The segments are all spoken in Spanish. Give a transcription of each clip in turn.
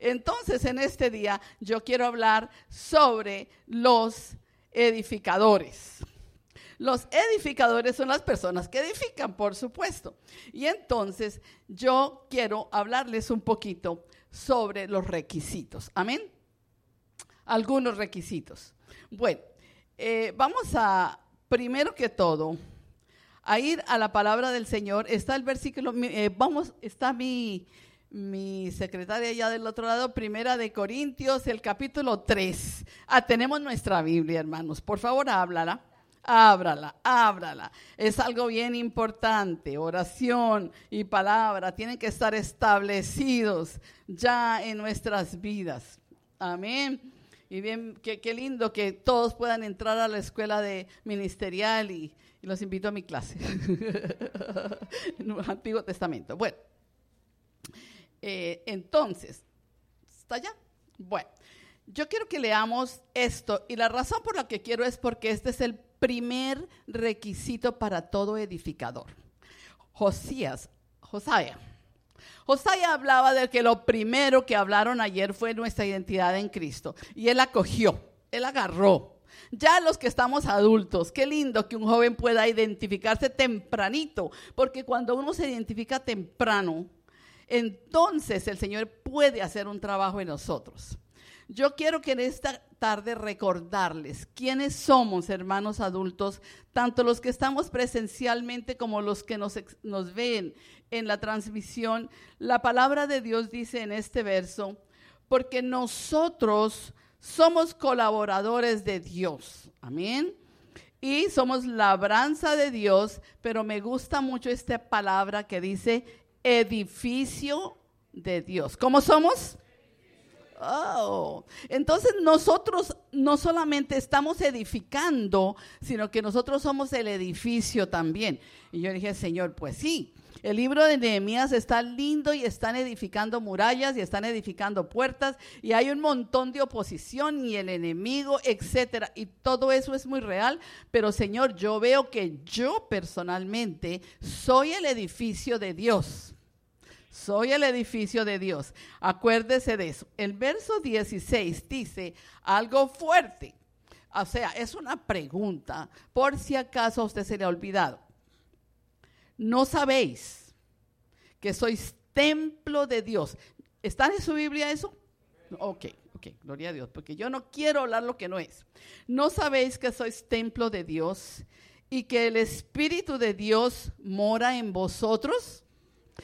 Entonces, en este día yo quiero hablar sobre los edificadores. Los edificadores son las personas que edifican, por supuesto. Y entonces yo quiero hablarles un poquito sobre los requisitos. Amén. Algunos requisitos. Bueno, eh, vamos a, primero que todo, a ir a la palabra del Señor. Está el versículo, eh, vamos, está mi, mi secretaria allá del otro lado, primera de Corintios, el capítulo 3. Ah, tenemos nuestra Biblia, hermanos. Por favor, háblala. Ábrala, ábrala. Es algo bien importante. Oración y palabra tienen que estar establecidos ya en nuestras vidas. Amén. Y bien, qué, lindo que todos puedan entrar a la escuela de ministerial y, los invito a mi clase. Antiguo Testamento. Bueno, eh, entonces, ¿está ya? Bueno, yo quiero que leamos esto y la razón por la que quiero es porque este es el primer requisito para todo edificador. Josías, Josaya. Josaya hablaba de que lo primero que hablaron ayer fue nuestra identidad en Cristo. Y él acogió, él agarró. Ya los que estamos adultos, qué lindo que un joven pueda identificarse tempranito, porque cuando uno se identifica temprano, entonces el Señor puede hacer un trabajo en nosotros. Yo quiero que en esta tarde recordarles quiénes somos, hermanos adultos, tanto los que estamos presencialmente como los que nos, nos ven en la transmisión. La palabra de Dios dice en este verso, porque nosotros somos colaboradores de Dios. Amén. Y somos labranza de Dios, pero me gusta mucho esta palabra que dice edificio de Dios. ¿Cómo somos? Oh, entonces nosotros no solamente estamos edificando, sino que nosotros somos el edificio también. Y yo dije, Señor, pues sí, el libro de Nehemías está lindo y están edificando murallas y están edificando puertas y hay un montón de oposición y el enemigo, etcétera. Y todo eso es muy real, pero Señor, yo veo que yo personalmente soy el edificio de Dios. Soy el edificio de Dios. Acuérdese de eso. El verso 16 dice algo fuerte. O sea, es una pregunta, por si acaso a usted se le ha olvidado. ¿No sabéis que sois templo de Dios? ¿Está en su Biblia eso? Ok, ok, gloria a Dios, porque yo no quiero hablar lo que no es. ¿No sabéis que sois templo de Dios y que el Espíritu de Dios mora en vosotros?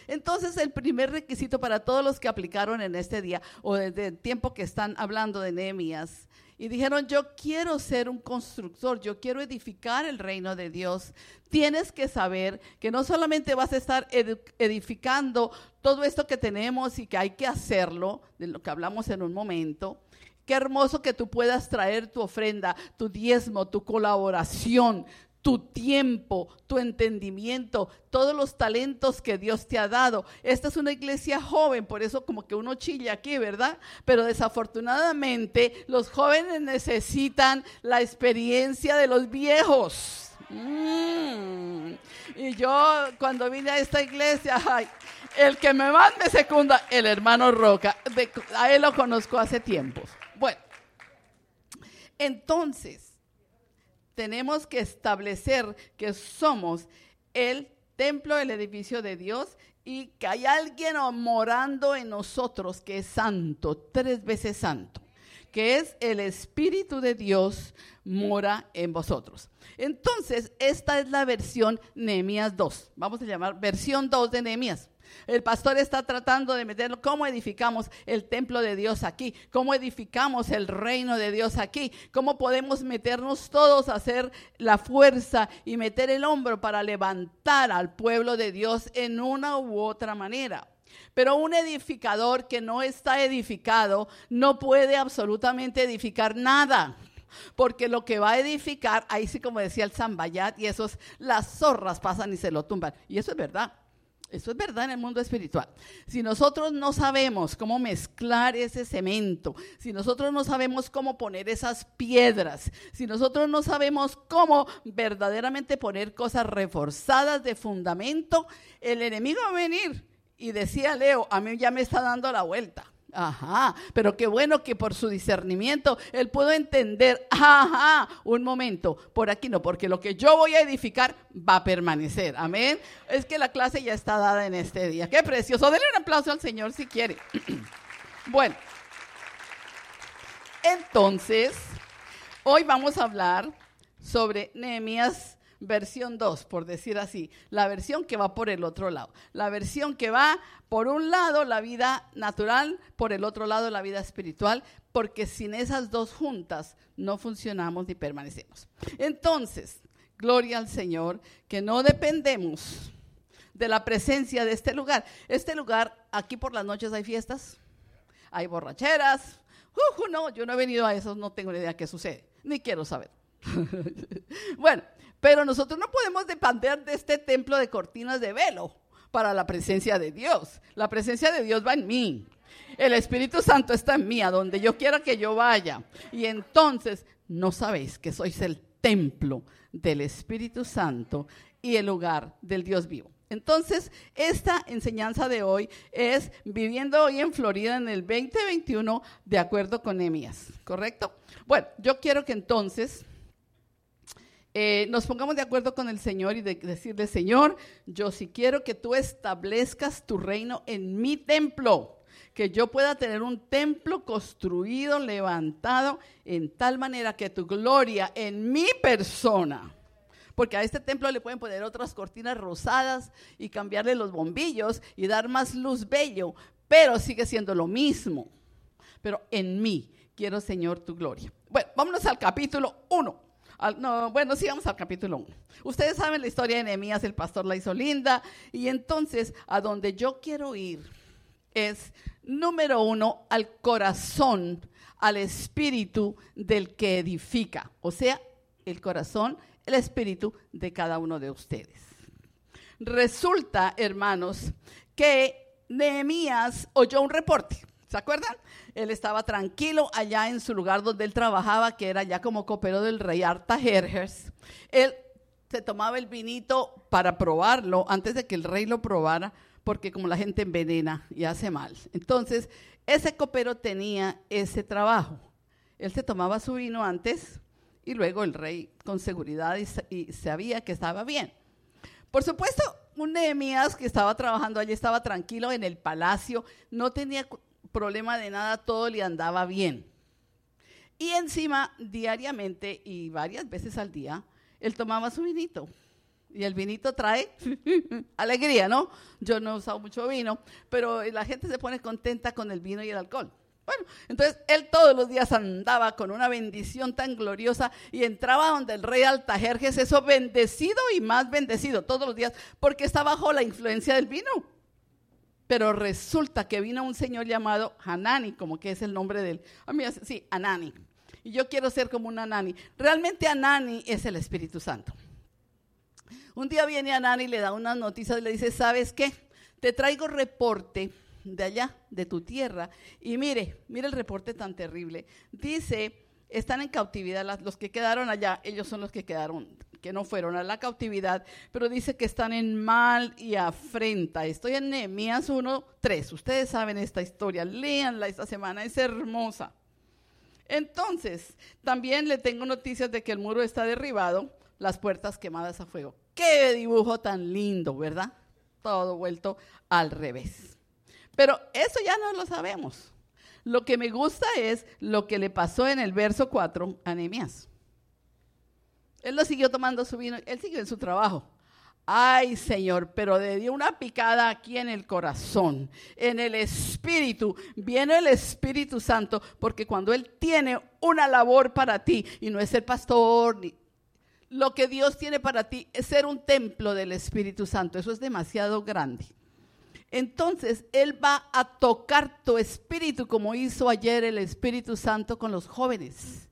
Entonces, el primer requisito para todos los que aplicaron en este día o desde el tiempo que están hablando de Nehemías y dijeron, yo quiero ser un constructor, yo quiero edificar el reino de Dios. Tienes que saber que no solamente vas a estar edificando todo esto que tenemos y que hay que hacerlo, de lo que hablamos en un momento, Qué hermoso que tú puedas traer tu ofrenda, tu diezmo, tu colaboración, tu tiempo, tu entendimiento, todos los talentos que Dios te ha dado. Esta es una iglesia joven, por eso como que uno chilla aquí, ¿verdad? Pero desafortunadamente los jóvenes necesitan la experiencia de los viejos. Mm. Y yo cuando vine a esta iglesia, el que me me secunda, el hermano Roca, a él lo conozco hace tiempos. Bueno, entonces, tenemos que establecer que somos el templo, el edificio de Dios y que hay alguien morando en nosotros que es santo, tres veces santo, que es el Espíritu de Dios mora en vosotros. Entonces, esta es la versión Nehemías 2. Vamos a llamar versión 2 de Nehemías. El pastor está tratando de meterlo, cómo edificamos el templo de Dios aquí, cómo edificamos el reino de Dios aquí, cómo podemos meternos todos a hacer la fuerza y meter el hombro para levantar al pueblo de Dios en una u otra manera. Pero un edificador que no está edificado no puede absolutamente edificar nada. Porque lo que va a edificar, ahí sí como decía el Zambayat, y esos, las zorras pasan y se lo tumban. Y eso es verdad. Eso es verdad en el mundo espiritual. Si nosotros no sabemos cómo mezclar ese cemento, si nosotros no sabemos cómo poner esas piedras, si nosotros no sabemos cómo verdaderamente poner cosas reforzadas de fundamento, el enemigo va a venir. Y decía Leo, a mí ya me está dando la vuelta. Ajá, pero qué bueno que por su discernimiento él pudo entender, ajá, un momento, por aquí no, porque lo que yo voy a edificar va a permanecer. Amén. Es que la clase ya está dada en este día. Qué precioso. Denle un aplauso al Señor si quiere. bueno, entonces, hoy vamos a hablar sobre Nehemías versión 2, por decir así, la versión que va por el otro lado, la versión que va por un lado la vida natural, por el otro lado la vida espiritual, porque sin esas dos juntas no funcionamos ni permanecemos. Entonces, gloria al Señor, que no dependemos de la presencia de este lugar. Este lugar, aquí por las noches hay fiestas, hay borracheras. Uh, no, yo no he venido a eso, no tengo ni idea qué sucede, ni quiero saber. bueno, pero nosotros no podemos depender de este templo de cortinas de velo para la presencia de Dios. La presencia de Dios va en mí. El Espíritu Santo está en mí, a donde yo quiera que yo vaya. Y entonces, no sabéis que sois el templo del Espíritu Santo y el lugar del Dios vivo. Entonces, esta enseñanza de hoy es viviendo hoy en Florida en el 2021 de acuerdo con Emias, ¿correcto? Bueno, yo quiero que entonces eh, nos pongamos de acuerdo con el Señor y de decirle, Señor, yo sí quiero que tú establezcas tu reino en mi templo, que yo pueda tener un templo construido, levantado, en tal manera que tu gloria en mi persona, porque a este templo le pueden poner otras cortinas rosadas y cambiarle los bombillos y dar más luz bello, pero sigue siendo lo mismo. Pero en mí quiero, Señor, tu gloria. Bueno, vámonos al capítulo 1 no, bueno, sí, vamos al capítulo 1. Ustedes saben la historia de Nehemías, el pastor la hizo linda. Y entonces, a donde yo quiero ir es, número uno, al corazón, al espíritu del que edifica. O sea, el corazón, el espíritu de cada uno de ustedes. Resulta, hermanos, que Nehemías oyó un reporte. ¿Se acuerdan? Él estaba tranquilo allá en su lugar donde él trabajaba, que era ya como copero del rey Artajerjes. Él se tomaba el vinito para probarlo antes de que el rey lo probara, porque como la gente envenena y hace mal. Entonces, ese copero tenía ese trabajo. Él se tomaba su vino antes y luego el rey con seguridad y, sabía que estaba bien. Por supuesto, un Nehemías que estaba trabajando allí estaba tranquilo en el palacio, no tenía problema de nada, todo le andaba bien. Y encima, diariamente y varias veces al día, él tomaba su vinito. Y el vinito trae alegría, ¿no? Yo no he usado mucho vino, pero la gente se pone contenta con el vino y el alcohol. Bueno, entonces él todos los días andaba con una bendición tan gloriosa y entraba donde el rey Altajerjes, eso bendecido y más bendecido todos los días, porque está bajo la influencia del vino. Pero resulta que vino un señor llamado Hanani, como que es el nombre de él. A mí, sí, Anani. Y yo quiero ser como un Anani. Realmente Anani es el Espíritu Santo. Un día viene Anani y le da unas noticias y le dice, ¿sabes qué? Te traigo reporte de allá, de tu tierra. Y mire, mire el reporte tan terrible. Dice, están en cautividad, los que quedaron allá, ellos son los que quedaron que no fueron a la cautividad, pero dice que están en mal y afrenta. Estoy en Nehemías 1, 3. Ustedes saben esta historia, léanla esta semana, es hermosa. Entonces, también le tengo noticias de que el muro está derribado, las puertas quemadas a fuego. Qué dibujo tan lindo, ¿verdad? Todo vuelto al revés. Pero eso ya no lo sabemos. Lo que me gusta es lo que le pasó en el verso 4 a Nehemías. Él no siguió tomando su vino, él siguió en su trabajo. Ay, Señor, pero le dio una picada aquí en el corazón, en el espíritu. Viene el Espíritu Santo, porque cuando Él tiene una labor para ti, y no es el pastor, ni, lo que Dios tiene para ti es ser un templo del Espíritu Santo. Eso es demasiado grande. Entonces, Él va a tocar tu espíritu como hizo ayer el Espíritu Santo con los jóvenes.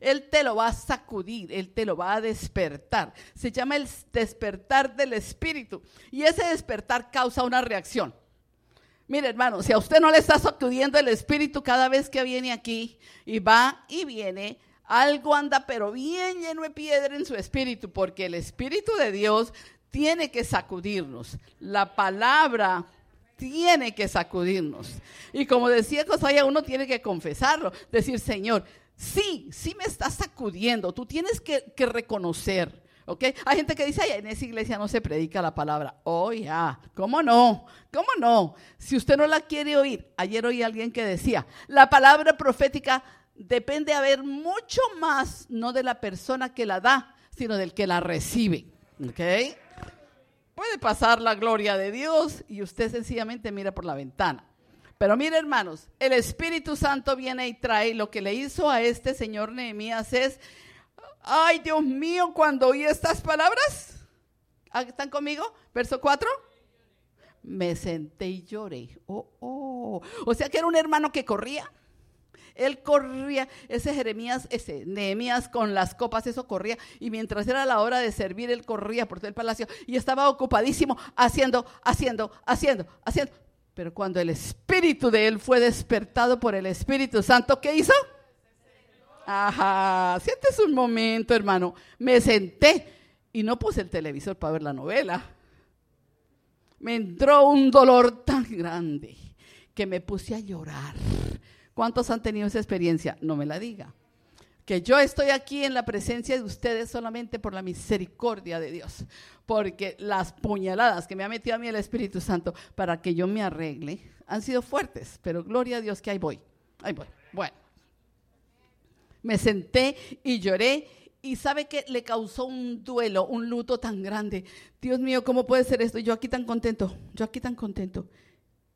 Él te lo va a sacudir, Él te lo va a despertar. Se llama el despertar del espíritu. Y ese despertar causa una reacción. Mire, hermano, si a usted no le está sacudiendo el espíritu cada vez que viene aquí y va y viene, algo anda pero bien lleno de piedra en su espíritu, porque el espíritu de Dios tiene que sacudirnos. La palabra tiene que sacudirnos. Y como decía Josaya, uno tiene que confesarlo, decir, Señor, sí, sí me está sacudiendo, tú tienes que, reconocer. ¿Ok? Hay gente que dice, ay, en esa iglesia no se predica la palabra. Oh, ya, ¿cómo no? ¿Cómo no? Si usted no la quiere oír, ayer oí a alguien que decía, la palabra profética depende de haber mucho más, no de la persona que la da, sino del que la recibe. ¿Ok? Puede pasar la gloria de Dios y usted sencillamente mira por la ventana. Pero mire, hermanos, el Espíritu Santo viene y trae lo que le hizo a este señor Nehemías es, ay Dios mío, cuando oí estas palabras, ¿Ah, ¿están conmigo? Verso 4. Me senté y lloré. Oh, oh. O sea que era un hermano que corría él corría, ese Jeremías, ese Nehemías con las copas, eso corría. Y mientras era la hora de servir, él corría por todo el palacio y estaba ocupadísimo haciendo, haciendo, haciendo, haciendo. Pero cuando el espíritu de él fue despertado por el Espíritu Santo, ¿qué hizo? Ajá, sientes un momento, hermano. Me senté y no puse el televisor para ver la novela. Me entró un dolor tan grande que me puse a llorar. ¿Cuántos han tenido esa experiencia? No me la diga. Que yo estoy aquí en la presencia de ustedes solamente por la misericordia de Dios. Porque las puñaladas que me ha metido a mí el Espíritu Santo para que yo me arregle han sido fuertes. Pero gloria a Dios que ahí voy. Ahí voy. Bueno. Me senté y lloré y sabe que le causó un duelo, un luto tan grande. Dios mío, ¿cómo puede ser esto? Yo aquí tan contento, yo aquí tan contento.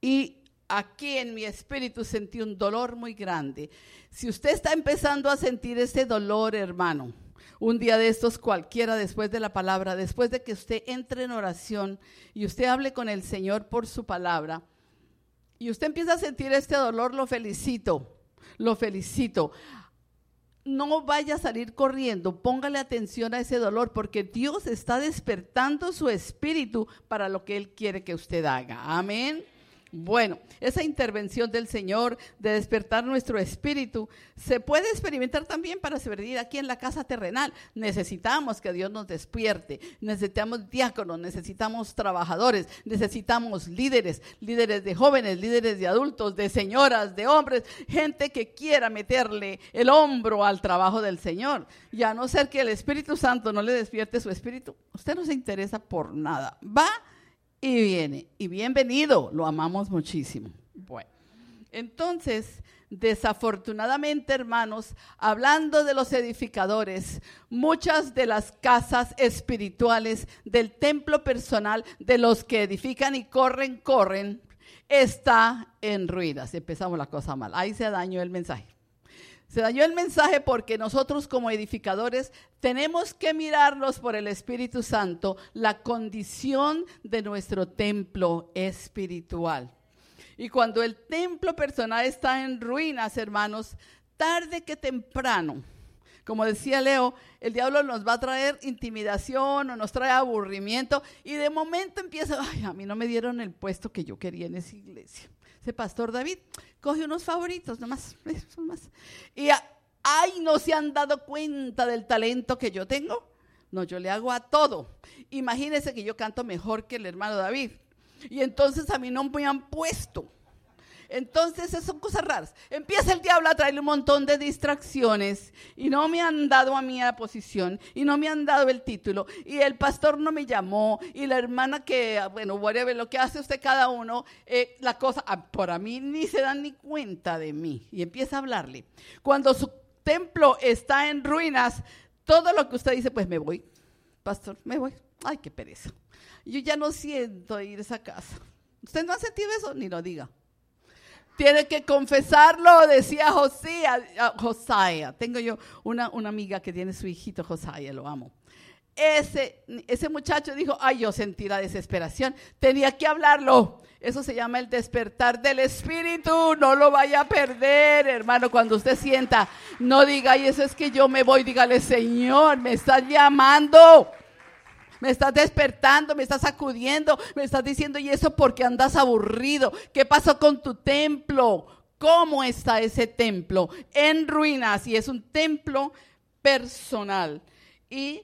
Y aquí en mi espíritu sentí un dolor muy grande. Si usted está empezando a sentir ese dolor, hermano, un día de estos cualquiera después de la palabra, después de que usted entre en oración y usted hable con el Señor por su palabra, y usted empieza a sentir este dolor, lo felicito, lo felicito. No vaya a salir corriendo, póngale atención a ese dolor porque Dios está despertando su espíritu para lo que Él quiere que usted haga. Amén. Bueno, esa intervención del Señor de despertar nuestro espíritu se puede experimentar también para servir aquí en la casa terrenal. Necesitamos que Dios nos despierte, necesitamos diáconos, necesitamos trabajadores, necesitamos líderes, líderes de jóvenes, líderes de adultos, de señoras, de hombres, gente que quiera meterle el hombro al trabajo del Señor. Y a no ser que el Espíritu Santo no le despierte su espíritu, usted no se interesa por nada. Va y viene. Y bienvenido, lo amamos muchísimo. Bueno, entonces, desafortunadamente, hermanos, hablando de los edificadores, muchas de las casas espirituales del templo personal de los que edifican y corren, corren, está en ruinas. Empezamos la cosa mal. Ahí se dañó el mensaje. Se dañó el mensaje porque nosotros como edificadores tenemos que mirarlos por el Espíritu Santo la condición de nuestro templo espiritual. Y cuando el templo personal está en ruinas, hermanos, tarde que temprano, como decía Leo, el diablo nos va a traer intimidación o nos trae aburrimiento y de momento empieza, ay, a mí no me dieron el puesto que yo quería en esa iglesia. Ese pastor David coge unos favoritos nomás, más. Y ay, no se han dado cuenta del talento que yo tengo. No, yo le hago a todo. Imagínense que yo canto mejor que el hermano David. Y entonces a mí no me han puesto. Entonces, son cosas raras. Empieza el diablo a traerle un montón de distracciones y no me han dado a mí la posición y no me han dado el título y el pastor no me llamó y la hermana que, bueno, whatever, lo que hace usted cada uno, eh, la cosa, ah, por a mí ni se dan ni cuenta de mí y empieza a hablarle. Cuando su templo está en ruinas, todo lo que usted dice, pues me voy, pastor, me voy. Ay, qué pereza. Yo ya no siento ir a esa casa. ¿Usted no ha sentido eso? Ni lo diga. Tiene que confesarlo, decía Josía, Josiah. Tengo yo una, una amiga que tiene su hijito Josiah, lo amo. Ese, ese muchacho dijo, ay, yo sentí la desesperación, tenía que hablarlo. Eso se llama el despertar del espíritu, no lo vaya a perder, hermano, cuando usted sienta, no diga, y eso es que yo me voy, dígale, Señor, me estás llamando me estás despertando, me estás sacudiendo, me estás diciendo, ¿y eso porque andas aburrido? ¿Qué pasó con tu templo? ¿Cómo está ese templo? En ruinas y es un templo personal. Y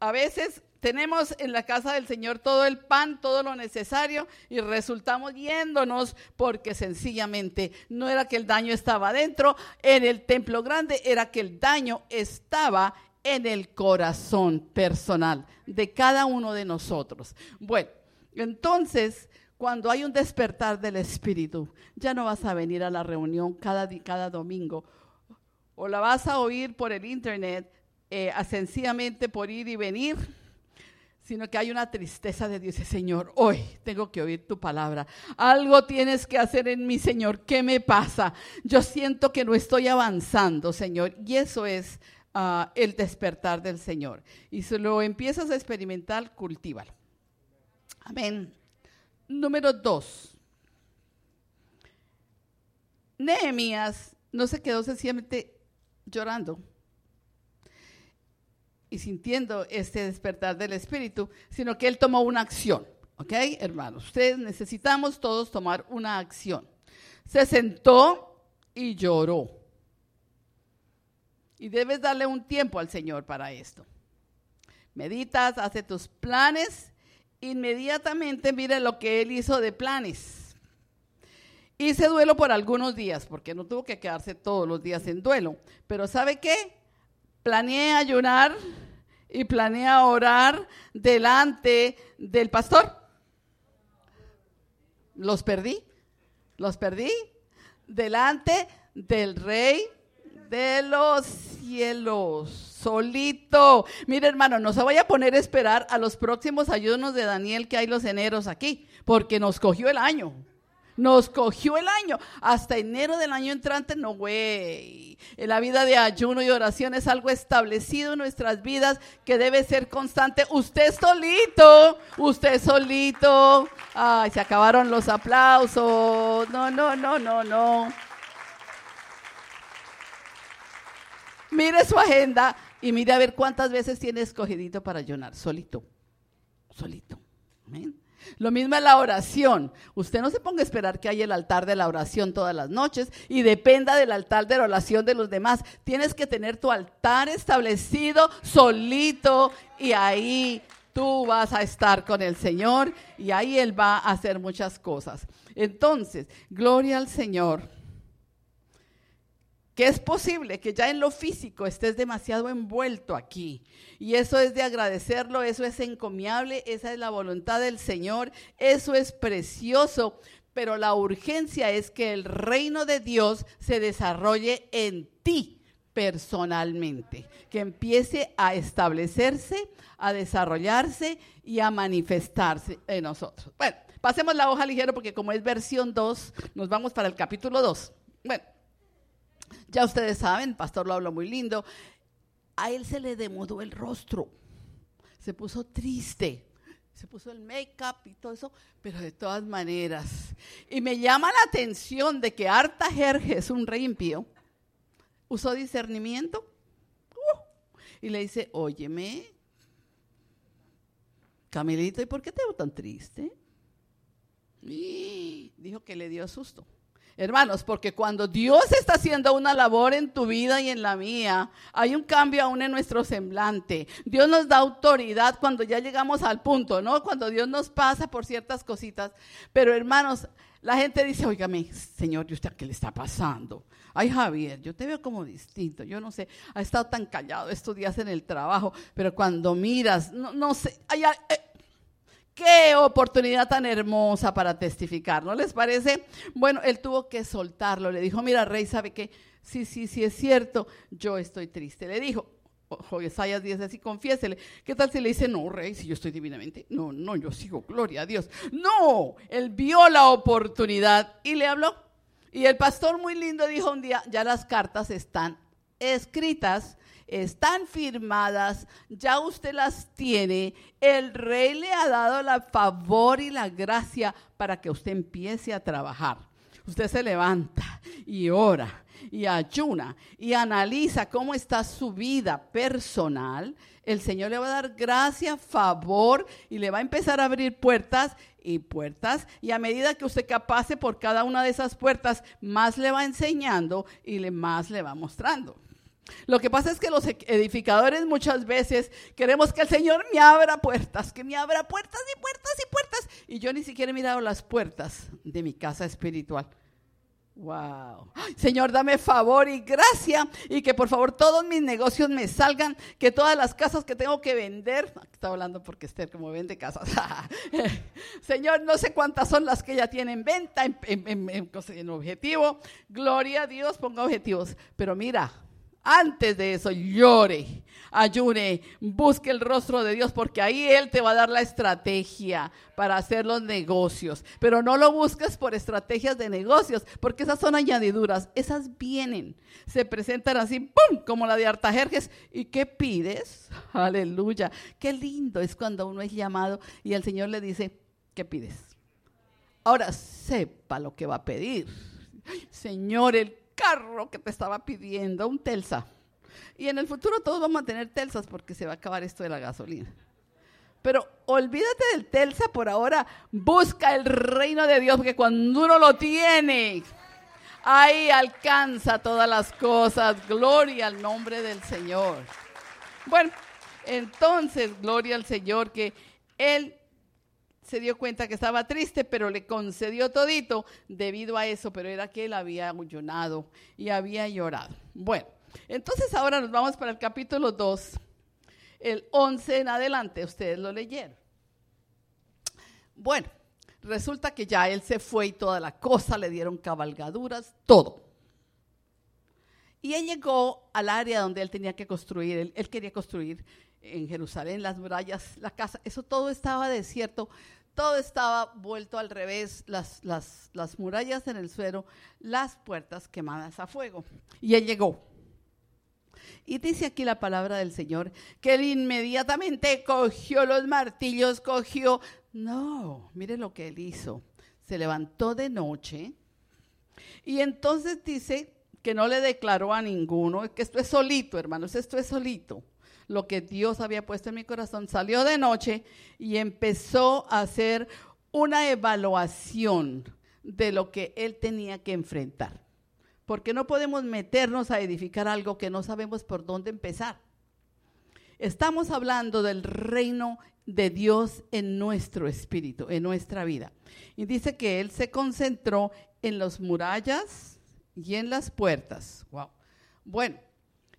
a veces tenemos en la casa del Señor todo el pan, todo lo necesario y resultamos yéndonos porque sencillamente no era que el daño estaba dentro en el templo grande, era que el daño estaba en el corazón personal de cada uno de nosotros. Bueno, entonces, cuando hay un despertar del Espíritu, ya no vas a venir a la reunión cada, cada domingo o la vas a oír por el internet, eh, sencillamente por ir y venir sino que hay una tristeza de Dios. Señor, hoy tengo que oír tu palabra. Algo tienes que hacer en mí, Señor. ¿Qué me pasa? Yo siento que no estoy avanzando, Señor. Y eso es ah, el despertar del Señor. Y si lo empiezas a experimentar, cultívalo. Amén. Número dos. Nehemías no se quedó sencillamente llorando y sintiendo este despertar del Espíritu, sino que Él tomó una acción. ¿Ok, hermanos? Ustedes necesitamos todos tomar una acción. Se sentó y lloró. Y debes darle un tiempo al Señor para esto. Meditas, hace tus planes, inmediatamente mire lo que Él hizo de planes. Hice duelo por algunos días, porque no tuvo que quedarse todos los días en duelo. Pero ¿sabe qué? Planeé ayunar y planea orar delante del pastor. Los perdí, los perdí delante del rey de los cielos, solito. Mire hermano, no se vaya a poner a esperar a los próximos ayunos de Daniel que hay los eneros aquí, porque nos cogió el año. Nos cogió el año. Hasta enero del año entrante, no, güey. La vida de ayuno y oración es algo establecido en nuestras vidas que debe ser constante. Usted solito, usted solito. Ay, se acabaron los aplausos. No, no, no, no, no. Mire su agenda y mire a ver cuántas veces tiene escogidito para ayunar. Solito. Solito. Lo mismo es la oración. Usted no se ponga a esperar que haya el altar de la oración todas las noches y dependa del altar de la oración de los demás. Tienes que tener tu altar establecido solito y ahí tú vas a estar con el Señor y ahí Él va a hacer muchas cosas. Entonces, gloria al Señor que es posible que ya en lo físico estés demasiado envuelto aquí. Y eso es de agradecerlo, eso es encomiable, esa es la voluntad del Señor, eso es precioso, pero la urgencia es que el reino de Dios se desarrolle en ti personalmente, que empiece a establecerse, a desarrollarse y a manifestarse en nosotros. Bueno, pasemos la hoja ligero porque como es versión 2, nos vamos para el capítulo 2. Bueno, ya ustedes saben, pastor lo habló muy lindo. A él se le demudó el rostro. Se puso triste. Se puso el make-up y todo eso, pero de todas maneras. Y me llama la atención de que Arta Jerjes, un rey impío, usó discernimiento. Uh, y le dice, óyeme, Camilito, ¿y por qué te veo tan triste? Y dijo que le dio susto. Hermanos, porque cuando Dios está haciendo una labor en tu vida y en la mía, hay un cambio aún en nuestro semblante. Dios nos da autoridad cuando ya llegamos al punto, ¿no? Cuando Dios nos pasa por ciertas cositas. Pero hermanos, la gente dice, oígame, Señor, ¿y usted qué le está pasando? Ay, Javier, yo te veo como distinto. Yo no sé, ha estado tan callado estos días en el trabajo, pero cuando miras, no, no sé, ay, ay, eh, Qué oportunidad tan hermosa para testificar, ¿no les parece? Bueno, él tuvo que soltarlo. Le dijo, mira, rey, ¿sabe qué? Sí, sí, sí es cierto, yo estoy triste. Le dijo, Isaías 10 así, confiésele. ¿Qué tal si le dice, no, rey, si yo estoy divinamente? No, no, yo sigo, gloria a Dios. No, él vio la oportunidad y le habló. Y el pastor muy lindo dijo un día, ya las cartas están escritas están firmadas, ya usted las tiene. El rey le ha dado la favor y la gracia para que usted empiece a trabajar. Usted se levanta y ora y ayuna y analiza cómo está su vida personal. El Señor le va a dar gracia, favor y le va a empezar a abrir puertas y puertas. Y a medida que usted capase por cada una de esas puertas, más le va enseñando y más le va mostrando. Lo que pasa es que los edificadores muchas veces queremos que el Señor me abra puertas, que me abra puertas y puertas y puertas. Y yo ni siquiera he mirado las puertas de mi casa espiritual. Wow. Señor, dame favor y gracia y que por favor todos mis negocios me salgan, que todas las casas que tengo que vender, estaba hablando porque Esther como vende casas. Señor, no sé cuántas son las que ella tiene en venta, en, en objetivo. Gloria a Dios, ponga objetivos. Pero mira, antes de eso, llore, ayune, busque el rostro de Dios, porque ahí Él te va a dar la estrategia para hacer los negocios. Pero no lo busques por estrategias de negocios, porque esas son añadiduras, esas vienen, se presentan así, ¡pum!, como la de Artajerjes. ¿Y qué pides? Aleluya. Qué lindo es cuando uno es llamado y el Señor le dice, ¿qué pides? Ahora sepa lo que va a pedir. Señor, el carro que te estaba pidiendo, un Telsa. Y en el futuro todos vamos a tener Telsas porque se va a acabar esto de la gasolina. Pero olvídate del Telsa por ahora, busca el reino de Dios, porque cuando uno lo tiene, ahí alcanza todas las cosas. Gloria al nombre del Señor. Bueno, entonces, gloria al Señor que Él se dio cuenta que estaba triste, pero le concedió todito debido a eso, pero era que él había ayunado y había llorado. Bueno, entonces ahora nos vamos para el capítulo 2, el 11 en adelante, ustedes lo leyeron. Bueno, resulta que ya él se fue y toda la cosa, le dieron cabalgaduras, todo. Y él llegó al área donde él tenía que construir, él, él quería construir en Jerusalén las murallas, la casa, eso todo estaba desierto, todo estaba vuelto al revés, las, las, las murallas en el suelo, las puertas quemadas a fuego. Y él llegó. Y dice aquí la palabra del Señor, que él inmediatamente cogió los martillos, cogió... No, mire lo que él hizo. Se levantó de noche y entonces dice que no le declaró a ninguno, que esto es solito, hermanos, esto es solito lo que Dios había puesto en mi corazón, salió de noche y empezó a hacer una evaluación de lo que él tenía que enfrentar. Porque no podemos meternos a edificar algo que no sabemos por dónde empezar. Estamos hablando del reino de Dios en nuestro espíritu, en nuestra vida. Y dice que él se concentró en las murallas y en las puertas. Wow. Bueno,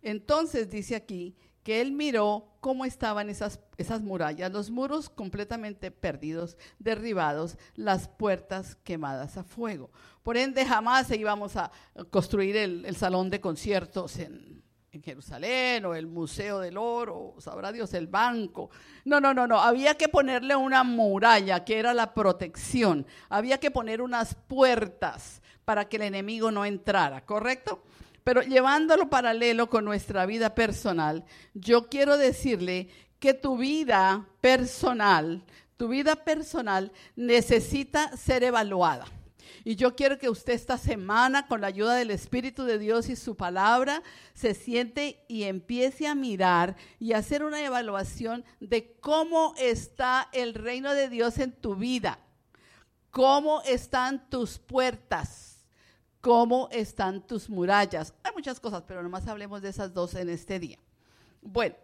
entonces dice aquí que él miró cómo estaban esas, esas murallas, los muros completamente perdidos, derribados, las puertas quemadas a fuego. Por ende, jamás íbamos a construir el, salón de conciertos en, en Jerusalén o el Museo del Oro, sabrá Dios, el banco. No, no, no, no, había que ponerle una muralla que era la protección, había que poner unas puertas para que el enemigo no entrara, ¿correcto? Pero llevándolo paralelo con nuestra vida personal, yo quiero decirle que tu vida personal, tu vida personal necesita ser evaluada. Y yo quiero que usted esta semana, con la ayuda del Espíritu de Dios y su palabra, se siente y empiece a mirar y hacer una evaluación de cómo está el reino de Dios en tu vida, cómo están tus puertas cómo están tus murallas. Hay muchas cosas, pero nomás hablemos de esas dos en este día. Bueno,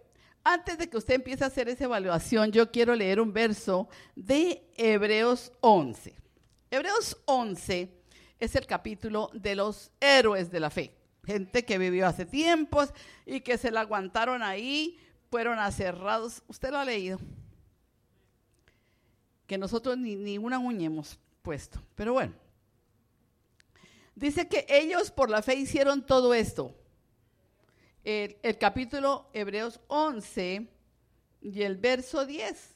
antes de que usted empiece a hacer esa evaluación, yo quiero leer un verso de Hebreos 11. Hebreos 11 es el capítulo de los héroes de la fe. Gente que vivió hace tiempos y que se la aguantaron ahí, fueron aserrados. Usted lo ha leído. Que nosotros ni, ni una uña hemos puesto. Pero bueno, Dice que ellos por la fe hicieron todo esto. El, capítulo Hebreos 11 y el verso 10.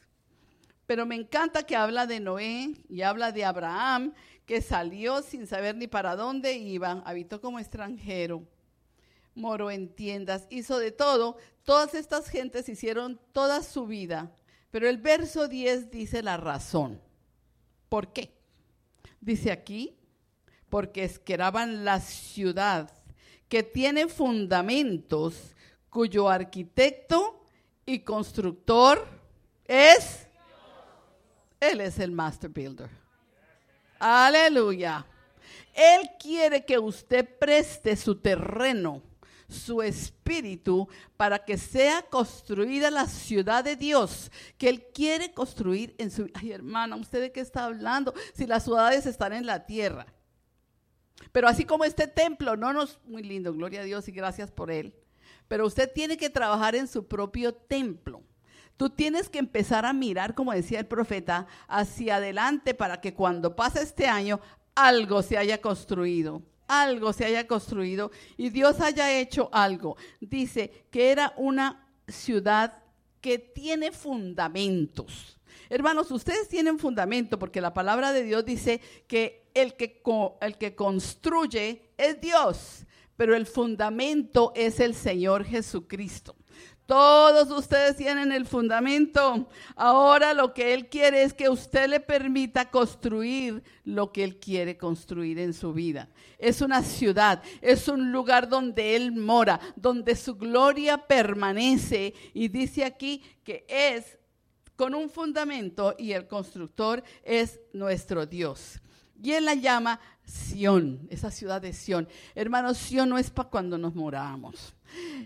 Pero me encanta que habla de Noé y habla de Abraham, que salió sin saber ni para dónde iba, habitó como extranjero, moró en tiendas, hizo de todo. Todas estas gentes hicieron toda su vida. Pero el verso 10 dice la razón. ¿Por qué? Dice aquí, porque esperaban la ciudad que tiene fundamentos, cuyo arquitecto y constructor es, Él es el master builder. Aleluya. Él quiere que usted preste su terreno, su espíritu para que sea construida la ciudad de Dios que Él quiere construir en su... Ay, hermana, ¿usted de qué está hablando? Si las ciudades están en la tierra. Pero así como este templo, no nos... Muy lindo, gloria a Dios y gracias por Él. Pero usted tiene que trabajar en su propio templo. Tú tienes que empezar a mirar, como decía el profeta, hacia adelante para que cuando pase este año algo se haya construido, algo se haya construido y Dios haya hecho algo. Dice que era una ciudad que tiene fundamentos. Hermanos, ustedes tienen fundamento porque la palabra de Dios dice que el que, el que construye es Dios, pero el fundamento es el Señor Jesucristo. Todos ustedes tienen el fundamento. Ahora lo que Él quiere es que usted le permita construir lo que Él quiere construir en su vida. Es una ciudad, es un lugar donde Él mora, donde su gloria permanece. Y dice aquí que es con un fundamento y el constructor es nuestro Dios. Y Él la llama Sión, esa ciudad de Sión. Hermanos, Sión no es para cuando nos moramos.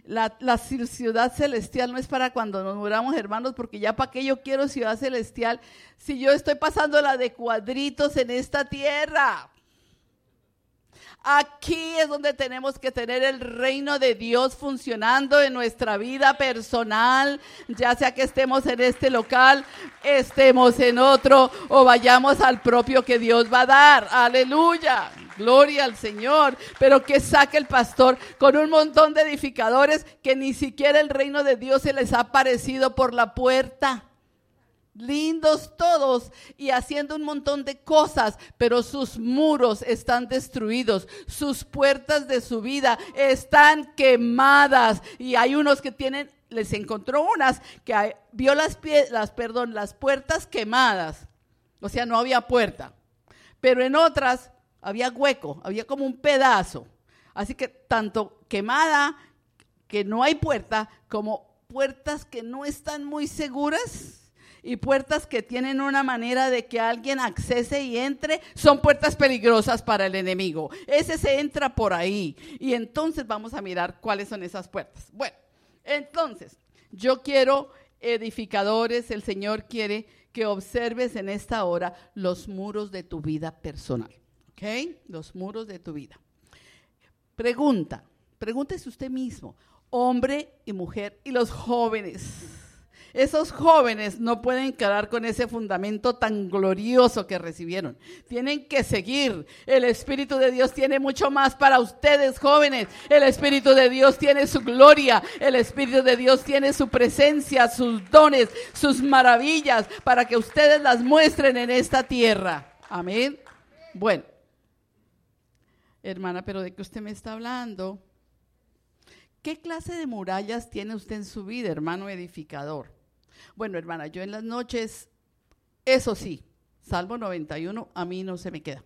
La, ciudad celestial no es para cuando nos muramos, hermanos, porque ya para qué yo quiero ciudad celestial si yo estoy pasando la de cuadritos en esta tierra. Aquí es donde tenemos que tener el reino de Dios funcionando en nuestra vida personal, ya sea que estemos en este local, estemos en otro o vayamos al propio que Dios va a dar. Aleluya. Gloria al Señor. Pero que saque el pastor con un montón de edificadores que ni siquiera el reino de Dios se les ha aparecido por la puerta lindos todos y haciendo un montón de cosas, pero sus muros están destruidos, sus puertas de su vida están quemadas. Y hay unos que tienen, les encontró unas que vio las, las, perdón, las puertas quemadas, o sea, no había puerta, pero en otras había hueco, había como un pedazo, así que tanto quemada que no hay puerta como puertas que no están muy seguras y puertas que tienen una manera de que alguien accese y entre, son puertas peligrosas para el enemigo. Ese se entra por ahí. Y entonces vamos a mirar cuáles son esas puertas. Bueno, entonces, yo quiero edificadores, el Señor quiere que observes en esta hora los muros de tu vida personal. ¿Ok? Los muros de tu vida. Pregunta, pregúntese usted mismo, hombre y mujer y los jóvenes esos jóvenes no pueden quedar con ese fundamento tan glorioso que recibieron. Tienen que seguir. El Espíritu de Dios tiene mucho más para ustedes, jóvenes. El Espíritu de Dios tiene su gloria. El Espíritu de Dios tiene su presencia, sus dones, sus maravillas, para que ustedes las muestren en esta tierra. Amén. Bueno, hermana, pero ¿de qué usted me está hablando? ¿Qué clase de murallas tiene usted en su vida, hermano edificador? Bueno, hermana, yo en las noches, eso sí, Salmo 91 a mí no se me queda.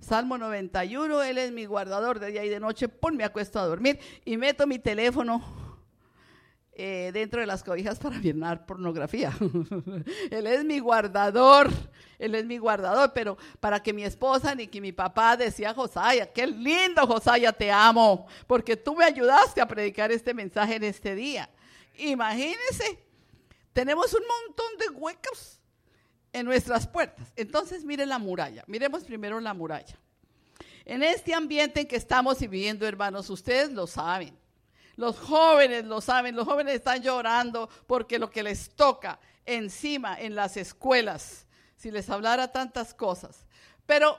Salmo 91, Él es mi guardador de día y de noche, ponme me acuesto a dormir y meto mi teléfono eh, dentro de las cobijas para mirar pornografía. él es mi guardador, Él es mi guardador, pero para que mi esposa ni que mi papá decía, Josaya, qué lindo Josaya, te amo, porque tú me ayudaste a predicar este mensaje en este día. Imagínense tenemos un montón de huecos en nuestras puertas. Entonces, mire la muralla. Miremos primero la muralla. En este ambiente en que estamos viviendo, hermanos, ustedes lo saben. Los jóvenes lo saben. Los jóvenes están llorando porque lo que les toca encima en las escuelas, si les hablara tantas cosas. Pero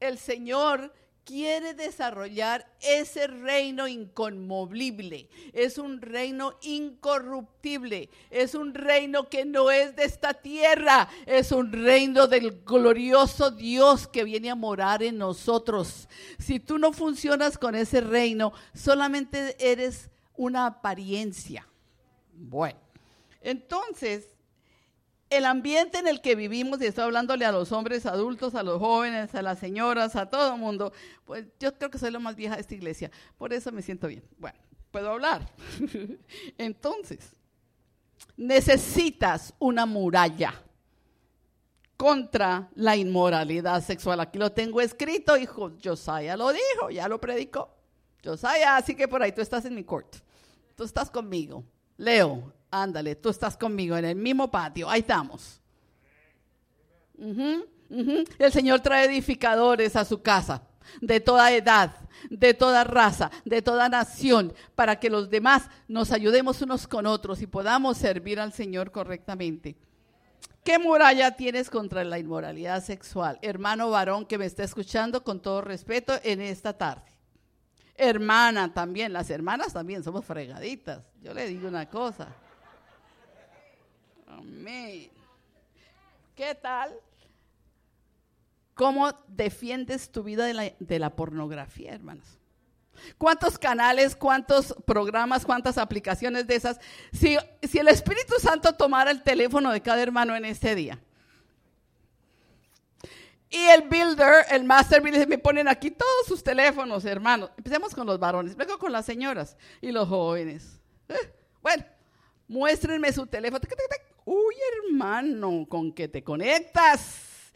el Señor quiere desarrollar ese reino inconmovible. Es un reino incorruptible. Es un reino que no es de esta tierra. Es un reino del glorioso Dios que viene a morar en nosotros. Si tú no funcionas con ese reino, solamente eres una apariencia. Bueno, entonces el ambiente en el que vivimos, y estoy hablándole a los hombres adultos, a los jóvenes, a las señoras, a todo el mundo, pues yo creo que soy la más vieja de esta iglesia, por eso me siento bien. Bueno, puedo hablar. Entonces, necesitas una muralla contra la inmoralidad sexual. Aquí lo tengo escrito, hijo Josiah lo dijo, ya lo predicó. Josiah, así que por ahí tú estás en mi corte. Tú estás conmigo. Leo, ándale, tú estás conmigo en el mismo patio. Ahí estamos. El Señor trae edificadores a su casa, de toda edad, de toda raza, de toda nación, para que los demás nos ayudemos unos con otros y podamos servir al Señor correctamente. ¿Qué muralla tienes contra la inmoralidad sexual? Hermano varón que me está escuchando con todo respeto en esta tarde. Hermana también, las hermanas también somos fregaditas. Yo le digo una cosa. Amén. ¿Qué tal? ¿Cómo defiendes tu vida de la, de la pornografía, hermanos? ¿Cuántos canales, cuántos programas, cuántas aplicaciones de esas? Si, si, el Espíritu Santo tomara el teléfono de cada hermano en este día. Y el builder, el master builder, me ponen aquí todos sus teléfonos, hermanos. Empecemos con los varones, luego con las señoras y los jóvenes. Eh, bueno, muéstrenme su teléfono. Uy, hermano, ¿con qué te conectas?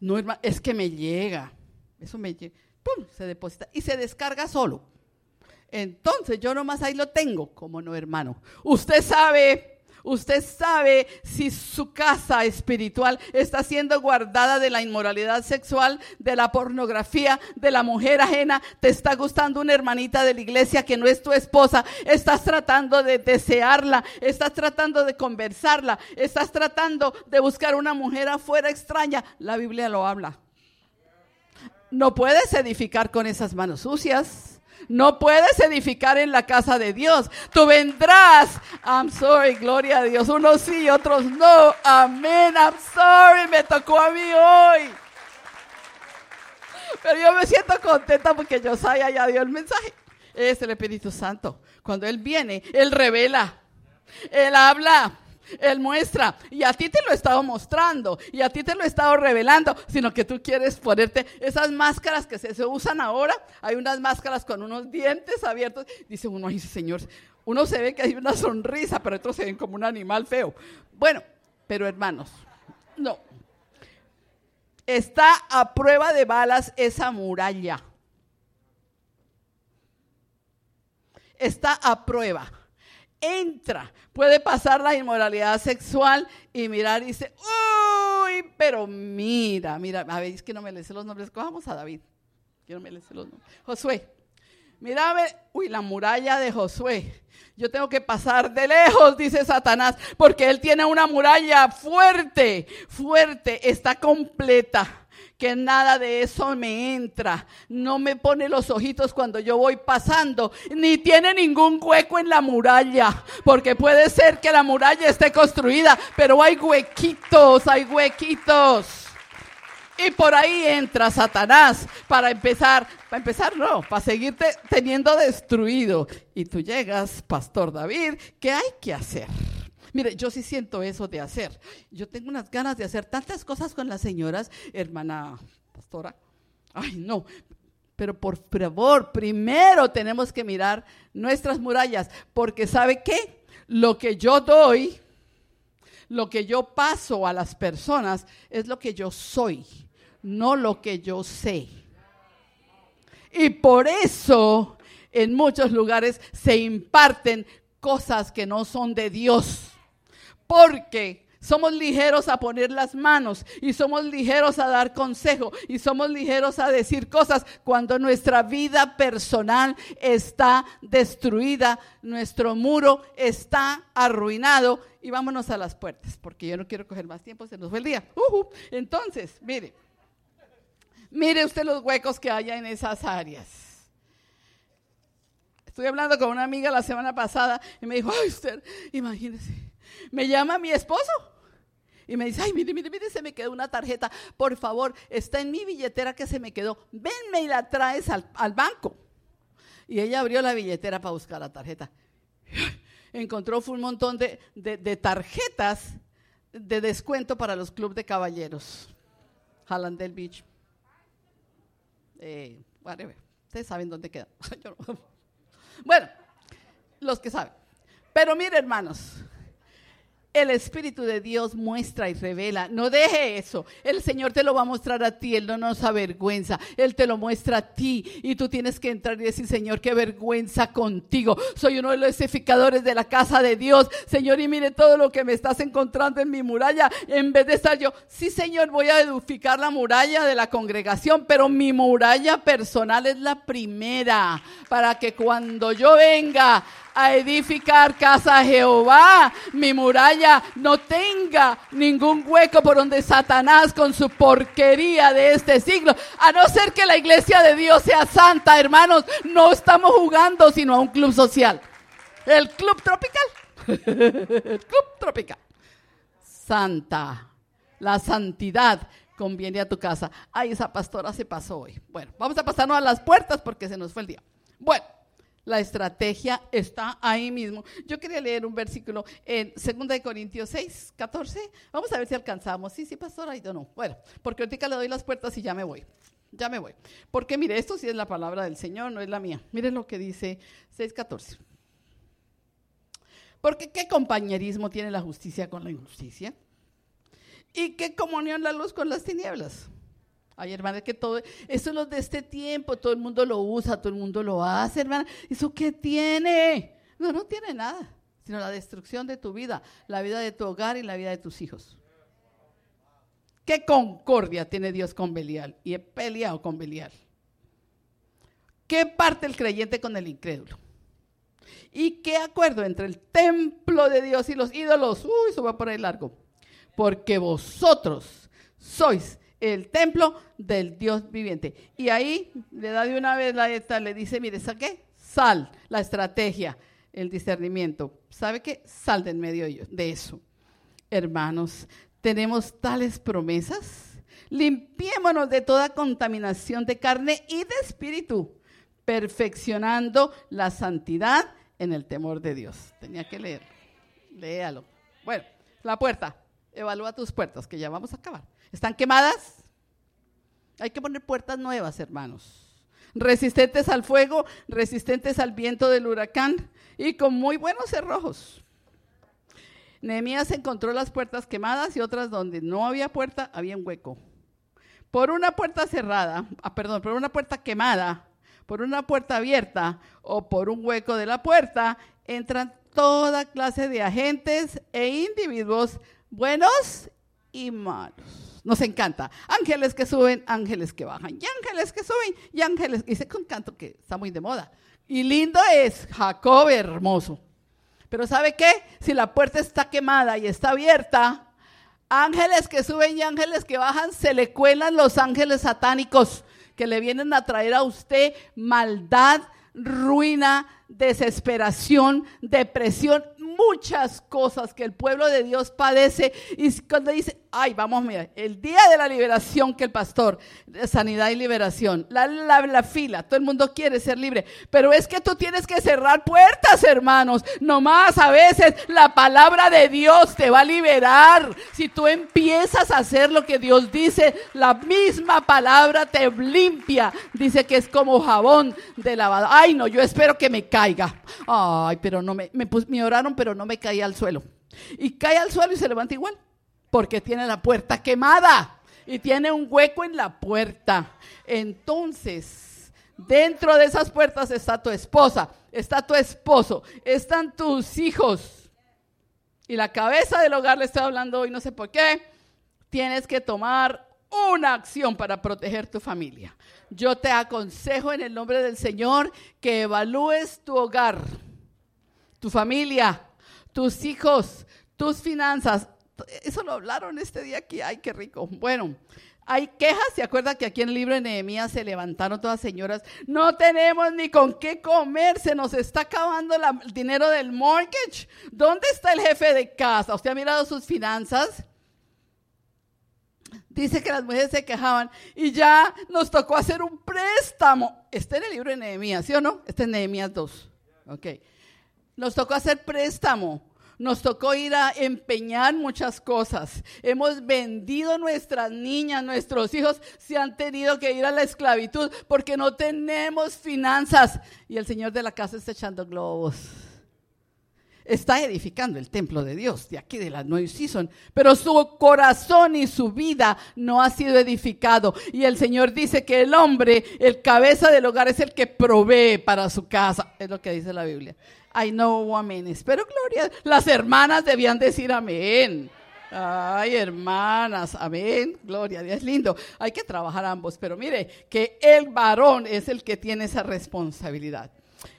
No, es que me llega. Eso me llega. ¡Pum! Se deposita y se descarga solo. Entonces yo nomás ahí lo tengo. como no, hermano? Usted sabe Usted sabe si su casa espiritual está siendo guardada de la inmoralidad sexual, de la pornografía, de la mujer ajena. Te está gustando una hermanita de la iglesia que no es tu esposa. Estás tratando de desearla. Estás tratando de conversarla. Estás tratando de buscar una mujer afuera extraña. La Biblia lo habla. No puedes edificar con esas manos sucias. No puedes edificar en la casa de Dios. Tú vendrás. I'm sorry, gloria a Dios. Unos sí, otros no. Amén. I'm sorry, me tocó a mí hoy. Pero yo me siento contenta porque yo ya dio el mensaje. Es el Espíritu Santo. Cuando Él viene, Él revela. Él habla. Él muestra y a ti te lo he estado mostrando y a ti te lo he estado revelando, sino que tú quieres ponerte esas máscaras que se, usan ahora. Hay unas máscaras con unos dientes abiertos. Dice uno, ay Señor, uno se ve que hay una sonrisa, pero otros se ven como un animal feo. Bueno, pero hermanos, no. Está a prueba de balas esa muralla. Está a prueba entra, puede pasar la inmoralidad sexual y mirar y dice, uy, pero mira, mira, a ver, es que no me le sé los nombres, cojamos a David, me le sé los nombres. Josué, mira, uy, la muralla de Josué. Yo tengo que pasar de lejos, dice Satanás, porque él tiene una muralla fuerte, fuerte, está completa que nada de eso me entra. No me pone los ojitos cuando yo voy pasando, ni tiene ningún hueco en la muralla, porque puede ser que la muralla esté construida, pero hay huequitos, hay huequitos. Y por ahí entra Satanás para empezar, para empezar no, para seguirte teniendo destruido. Y tú llegas, Pastor David, ¿qué hay que hacer? Mire, yo sí siento eso de hacer. Yo tengo unas ganas de hacer tantas cosas con las señoras, hermana pastora. Ay, no. Pero por favor, primero tenemos que mirar nuestras murallas, porque ¿sabe qué? Lo que yo doy, lo que yo paso a las personas es lo que yo soy, no lo que yo sé. Y por eso en muchos lugares se imparten cosas que no son de Dios porque somos ligeros a poner las manos y somos ligeros a dar consejo y somos ligeros a decir cosas cuando nuestra vida personal está destruida, nuestro muro está arruinado y vámonos a las puertas porque yo no quiero coger más tiempo, se nos fue el día. Entonces, mire, mire usted los huecos que haya en esas áreas. Estoy hablando con una amiga la semana pasada y me dijo, ay usted, imagínese me llama mi esposo y me dice, ay, mire, mire, mire, se me quedó una tarjeta. Por favor, está en mi billetera que se me quedó. Venme y la traes al, banco. Y ella abrió la billetera para buscar la tarjeta. Encontró un montón de, tarjetas de descuento para los clubes de caballeros. Hallandale Beach. Eh, Ustedes saben dónde queda. bueno, los que saben. Pero mire, hermanos, El Espíritu de Dios muestra y revela. No deje eso. El Señor te lo va a mostrar a ti. Él no nos avergüenza. Él te lo muestra a ti. Y tú tienes que entrar y decir, Señor, qué vergüenza contigo. Soy uno de los edificadores de la casa de Dios. Señor, y mire todo lo que me estás encontrando en mi muralla. En vez de estar yo, sí, Señor, voy a edificar la muralla de la congregación, pero mi muralla personal es la primera. Para que cuando yo venga a edificar casa Jehová, mi muralla no tenga ningún hueco por donde Satanás con su porquería de este siglo, a no ser que la iglesia de Dios sea santa, hermanos, no estamos jugando sino a un club social. El club tropical. El club tropical. Santa. La santidad conviene a tu casa. Ay, esa pastora se pasó hoy. Bueno, vamos a pasarnos a las puertas porque se nos fue el día. Bueno. La estrategia está ahí mismo. Yo quería leer un versículo en 2 Corintios 6, 14. Vamos a ver si alcanzamos. Sí, sí, pastor, ahí no. Bueno, porque ahorita le doy las puertas y ya me voy. Ya me voy. Porque mire, esto sí es la palabra del Señor, no es la mía. Miren lo que dice 6.14. Porque qué compañerismo tiene la justicia con la injusticia. Y qué comunión la luz con las tinieblas. Ay, hermana, que todo, eso es lo de este tiempo, todo el mundo lo usa, todo el mundo lo hace, hermana. ¿Eso qué tiene? No, no tiene nada, sino la destrucción de tu vida, la vida de tu hogar y la vida de tus hijos. ¿Qué concordia tiene Dios con Belial? Y he peleado con Belial. ¿Qué parte el creyente con el incrédulo? ¿Y qué acuerdo entre el templo de Dios y los ídolos? Uy, eso va por ahí largo. Porque vosotros sois el templo del Dios viviente. Y ahí le da de una vez la esta, le dice, mire, ¿saqué? Sal, la estrategia, el discernimiento. ¿Sabe qué? Sal de en medio de eso. Hermanos, tenemos tales promesas. Limpiémonos de toda contaminación de carne y de espíritu, perfeccionando la santidad en el temor de Dios. Tenía que leer. Léalo. Bueno, la puerta. Evalúa tus puertas, que ya vamos a acabar. ¿Están quemadas? Hay que poner puertas nuevas, hermanos. Resistentes al fuego, resistentes al viento del huracán y con muy buenos cerrojos. Nehemías encontró las puertas quemadas y otras donde no había puerta, había un hueco. Por una puerta cerrada, ah, perdón, por una puerta quemada, por una puerta abierta o por un hueco de la puerta, entran toda clase de agentes e individuos buenos y malos. Nos encanta. Ángeles que suben, ángeles que bajan. Y ángeles que suben, y ángeles. Y con canto que está muy de moda. Y lindo es Jacob hermoso. Pero ¿sabe qué? Si la puerta está quemada y está abierta, ángeles que suben y ángeles que bajan, se le cuelan los ángeles satánicos que le vienen a traer a usted maldad, ruina, desesperación, depresión, muchas cosas que el pueblo de Dios padece. Y cuando dice, ay, vamos, mira, el día de la liberación que el pastor, sanidad y liberación, la, la, fila, todo el mundo quiere ser libre, pero es que tú tienes que cerrar puertas, hermanos. Nomás a veces la palabra de Dios te va a liberar. Si tú empiezas a hacer lo que Dios dice, la misma palabra te limpia. Dice que es como jabón de lavado. Ay, no, yo espero que me caiga. Ay, pero no me, me, me oraron, pero no me caía al suelo. Y cae al suelo y se levanta igual porque tiene la puerta quemada y tiene un hueco en la puerta. Entonces, dentro de esas puertas está tu esposa, está tu esposo, están tus hijos. Y la cabeza del hogar le estoy hablando hoy, no sé por qué. Tienes que tomar una acción para proteger tu familia. Yo te aconsejo en el nombre del Señor que evalúes tu hogar, tu familia, tus hijos, tus finanzas. Eso lo hablaron este día aquí. Ay, qué rico. Bueno, hay quejas. ¿Se acuerda que aquí en el libro de Nehemías se levantaron todas señoras? No tenemos ni con qué comer. Se nos está acabando el dinero del mortgage. ¿Dónde está el jefe de casa? ¿Usted ha mirado sus finanzas? Dice que las mujeres se quejaban y ya nos tocó hacer un préstamo. Está en el libro de Nehemías, ¿sí o no? Este es Nehemías 2. Ok. Nos tocó hacer préstamo nos tocó ir a empeñar muchas cosas. Hemos vendido nuestras niñas, nuestros hijos se han tenido que ir a la esclavitud porque no tenemos finanzas. Y el señor de la casa está echando globos. está edificando el templo de Dios, de aquí de la New Season, pero su corazón y su vida no ha sido edificado. Y el Señor dice que el hombre, el cabeza del hogar, es el que provee para su casa, es lo que dice la Biblia. I know amén. Pero gloria, las hermanas debían decir amén. Ay, hermanas, amén. Gloria Dios, lindo. Hay que trabajar ambos, pero mire que el varón es el que tiene esa responsabilidad.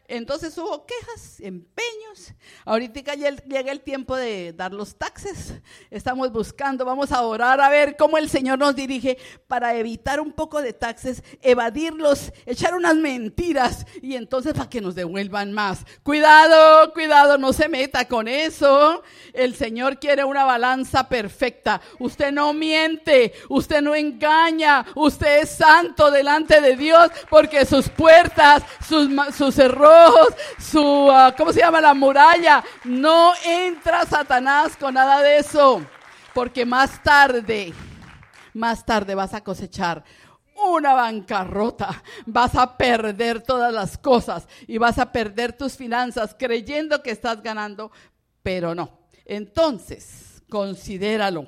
Entonces hubo quejas, empeños. Ahorita llega el tiempo de dar los taxes. Estamos buscando, vamos a orar a ver cómo el Señor nos dirige para evitar un poco de taxes, evadirlos, echar unas mentiras y entonces para que nos devuelvan más. Cuidado, cuidado, no se meta con eso. El Señor quiere una balanza perfecta. Usted no miente, usted no engaña, usted es santo delante de Dios porque sus puertas, sus, sus errores, su, ah, ¿cómo se llama? La muralla. No entra Satanás con nada de eso, porque más tarde, más tarde vas a cosechar una bancarrota, vas a perder todas las cosas y vas a perder tus finanzas creyendo que estás ganando, pero no. Entonces, considéralo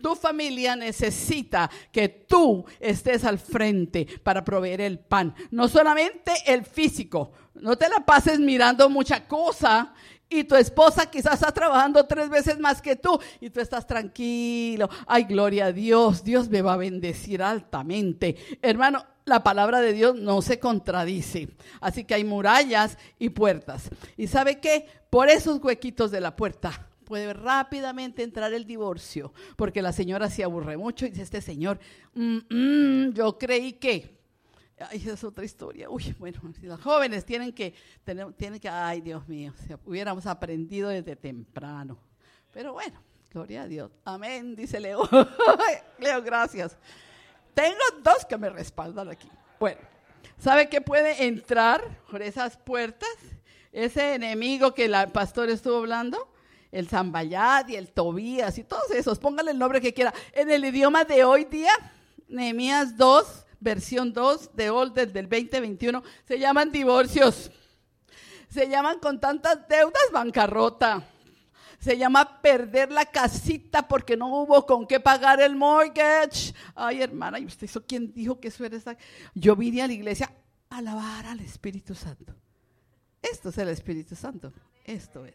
tu familia necesita que tú estés al frente para proveer el pan. No solamente el físico. No te la pases mirando mucha cosa y tu esposa quizás está trabajando tres veces más que tú y tú estás tranquilo. Ay, gloria a Dios. Dios me va a bendecir altamente. Hermano, la palabra de Dios no se contradice. Así que hay murallas y puertas. ¿Y sabe qué? Por esos huequitos de la puerta puede rápidamente entrar el divorcio, porque la señora se aburre mucho y dice, este señor, mm, mm, yo creí que, esa es otra historia, uy, bueno, si los jóvenes tienen que, tienen que, ay, Dios mío, si hubiéramos aprendido desde temprano, pero bueno, gloria a Dios, amén, dice Leo, Leo, gracias. Tengo dos que me respaldan aquí. Bueno, ¿sabe qué puede entrar por esas puertas? Ese enemigo que el pastor estuvo hablando, el Zambayad y el Tobías y todos esos, póngale el nombre que quiera. En el idioma de hoy día, Nehemías 2, versión 2 de Old del 2021, se llaman divorcios. Se llaman con tantas deudas bancarrota. Se llama perder la casita porque no hubo con qué pagar el mortgage. Ay, hermana, ¿y usted quién dijo que eso era esa? Yo vine a la iglesia a alabar al Espíritu Santo. Esto es el Espíritu Santo. Esto es,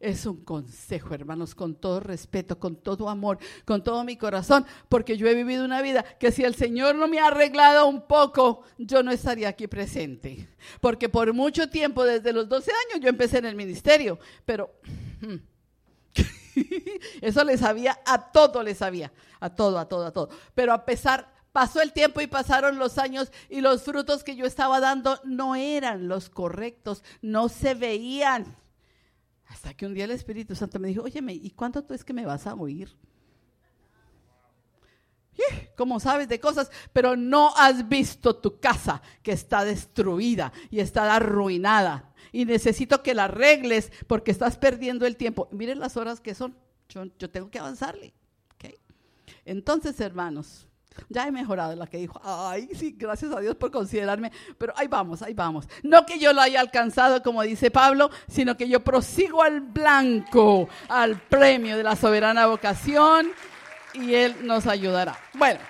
Es un consejo, hermanos, con todo respeto, con todo amor, con todo mi corazón, porque yo he vivido una vida que si el Señor no me ha arreglado un poco, yo no estaría aquí presente. Porque por mucho tiempo, desde los 12 años, yo empecé en el ministerio, pero eso le sabía, a todo le sabía, a todo, a todo, a todo. Pero a pesar, pasó el tiempo y pasaron los años y los frutos que yo estaba dando no eran los correctos, no se veían. Hasta que un día el Espíritu Santo me dijo, óyeme, ¿y cuánto tú es que me vas a oír? Como sabes de cosas, pero no has visto tu casa que está destruida y está arruinada. Y necesito que la arregles porque estás perdiendo el tiempo. Miren las horas que son. Yo, tengo que avanzarle. Entonces, hermanos, ya he mejorado la que dijo, ay, sí, gracias a Dios por considerarme, pero ahí vamos, ahí vamos. No que yo lo haya alcanzado, como dice Pablo, sino que yo prosigo al blanco, al premio de la soberana vocación y Él nos ayudará. Bueno,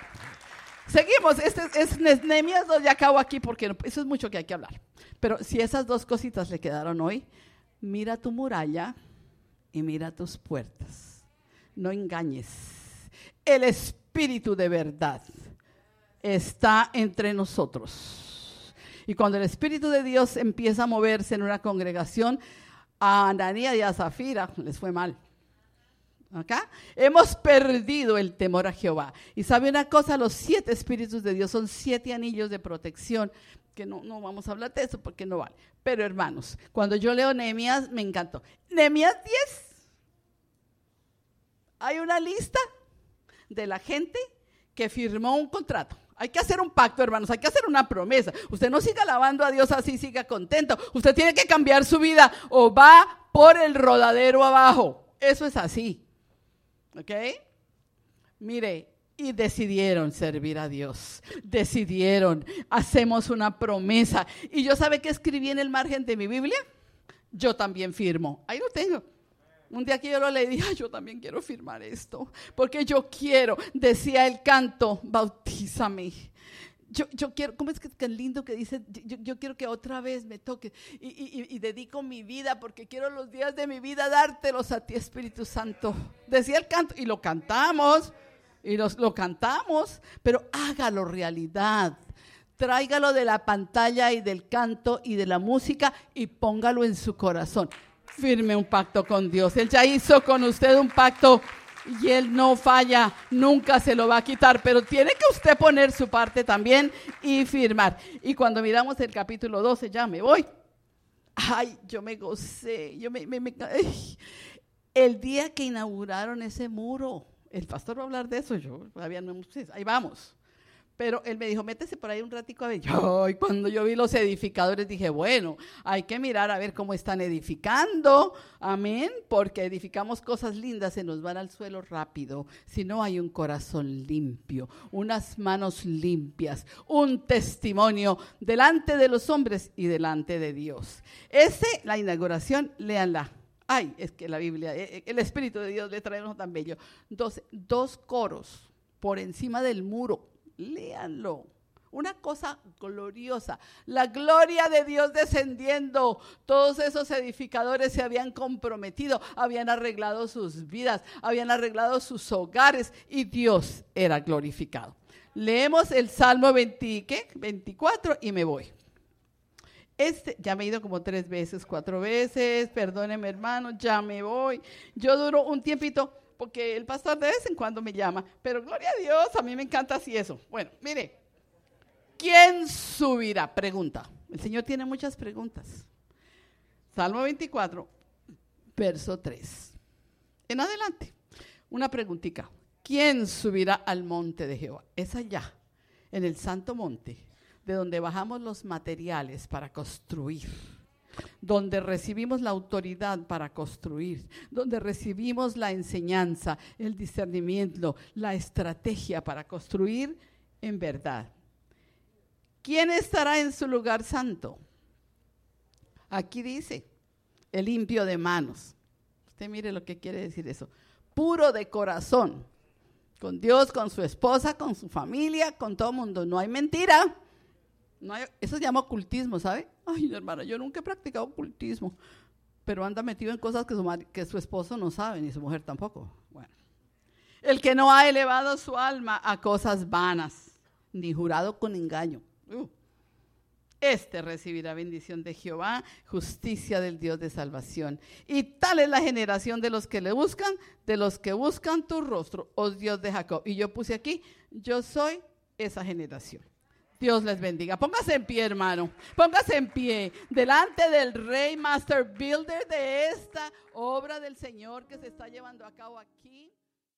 seguimos. Este es Nehemías 2, ya acabo aquí porque eso es mucho que hay que hablar. Pero si esas dos cositas le quedaron hoy, mira tu muralla y mira tus puertas. No engañes. El Espíritu Espíritu de verdad está entre nosotros. Y cuando el Espíritu de Dios empieza a moverse en una congregación, a Ananías y a Zafira les fue mal. ¿Acá? Hemos perdido el temor a Jehová. Y sabe una cosa, los siete espíritus de Dios son siete anillos de protección, que no, no vamos a hablar de eso porque no vale. Pero hermanos, cuando yo leo Nehemías, me encantó. Nehemías 10. Hay una lista de la gente que firmó un contrato. Hay que hacer un pacto, hermanos, hay que hacer una promesa. Usted no siga alabando a Dios así, siga contento. Usted tiene que cambiar su vida o va por el rodadero abajo. Eso es así. ¿Ok? Mire, y decidieron servir a Dios. Decidieron, hacemos una promesa. ¿Y yo sabe qué escribí en el margen de mi Biblia? yo también firmo. Ahí lo tengo. Un día que yo lo leí, dije, yo también quiero firmar esto, porque yo quiero, decía el canto, bautízame. Yo, yo quiero, ¿cómo es que es lindo que dice? Yo, quiero que otra vez me toque y, y, dedico mi vida porque quiero los días de mi vida dártelos a ti, Espíritu Santo. Decía el canto y lo cantamos y los, lo cantamos, pero hágalo realidad. Tráigalo de la pantalla y del canto y de la música y póngalo en su corazón firme un pacto con Dios. Él ya hizo con usted un pacto y Él no falla, nunca se lo va a quitar, pero tiene que usted poner su parte también y firmar. Y cuando miramos el capítulo 12, ya me voy. Ay, yo me gocé, yo me, el día que inauguraron ese muro, el pastor va a hablar de eso, yo todavía no, ahí vamos. Pero él me dijo, métese por ahí un ratico a ver. Yo, y cuando yo vi los edificadores dije, bueno, hay que mirar a ver cómo están edificando. Amén. Porque edificamos cosas lindas, se nos van al suelo rápido. Si no hay un corazón limpio, unas manos limpias, un testimonio delante de los hombres y delante de Dios. Ese, la inauguración, léanla. Ay, es que la Biblia, eh, eh, el Espíritu de Dios le trae uno tan bello. Dos, dos coros por encima del muro léanlo. Una cosa gloriosa. La gloria de Dios descendiendo. Todos esos edificadores se habían comprometido, habían arreglado sus vidas, habían arreglado sus hogares y Dios era glorificado. Leemos el Salmo 24 y me voy. Este, ya me he ido como tres veces, cuatro veces, perdóneme hermano, ya me voy. Yo duro un tiempito porque el pastor de vez en cuando me llama, pero gloria a Dios, a mí me encanta así eso. Bueno, mire, ¿quién subirá? Pregunta. El Señor tiene muchas preguntas. Salmo 24, verso 3. En adelante, una preguntita. ¿Quién subirá al monte de Jehová? Es allá, en el santo monte, de donde bajamos los materiales para construir donde recibimos la autoridad para construir, donde recibimos la enseñanza, el discernimiento, la estrategia para construir en verdad. ¿Quién estará en su lugar santo? Aquí dice, el limpio de manos. Usted mire lo que quiere decir eso. Puro de corazón. Con Dios, con su esposa, con su familia, con todo el mundo. No hay mentira. No eso se llama ocultismo, ¿sabe? Ay, hermana, yo nunca he practicado ocultismo, pero anda metido en cosas que su, que su esposo no sabe, ni su mujer tampoco. Bueno. El que no ha elevado su alma a cosas vanas, ni jurado con engaño. Uh. este recibirá bendición de Jehová, justicia del Dios de salvación. Y tal es la generación de los que le buscan, de los que buscan tu rostro, oh Dios de Jacob. Y yo puse aquí, yo soy esa generación. Dios les bendiga. Póngase en pie, hermano. Póngase en pie delante del Rey Master Builder de esta obra del Señor que se está llevando a cabo aquí.